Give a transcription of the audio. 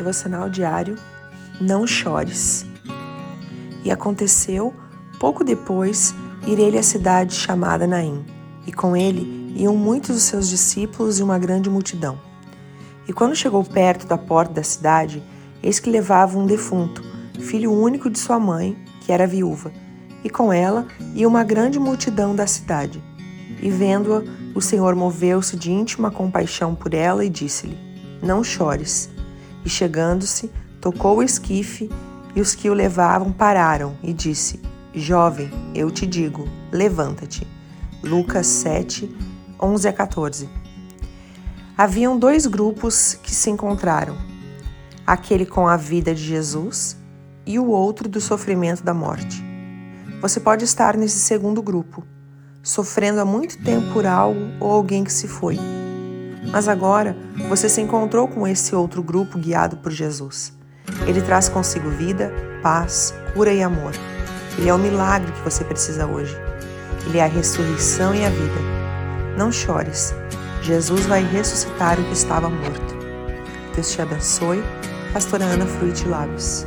Devocional diário Não chores. E aconteceu, pouco depois, ir ele à cidade chamada Naim, e com ele iam muitos dos seus discípulos e uma grande multidão. E quando chegou perto da porta da cidade, eis que levava um defunto, filho único de sua mãe, que era viúva, e com ela ia uma grande multidão da cidade. E vendo-a, o Senhor moveu-se de íntima compaixão por ela e disse-lhe: Não chores. E chegando-se, tocou o esquife, e os que o levavam pararam, e disse: Jovem, eu te digo, levanta-te. Lucas 7, 11 a 14. Haviam dois grupos que se encontraram: aquele com a vida de Jesus e o outro do sofrimento da morte. Você pode estar nesse segundo grupo sofrendo há muito tempo por algo ou alguém que se foi. Mas agora você se encontrou com esse outro grupo guiado por Jesus. Ele traz consigo vida, paz, cura e amor. Ele é o milagre que você precisa hoje. Ele é a ressurreição e a vida. Não chores. Jesus vai ressuscitar o que estava morto. Deus te abençoe. Pastora Ana Fruit Lábios.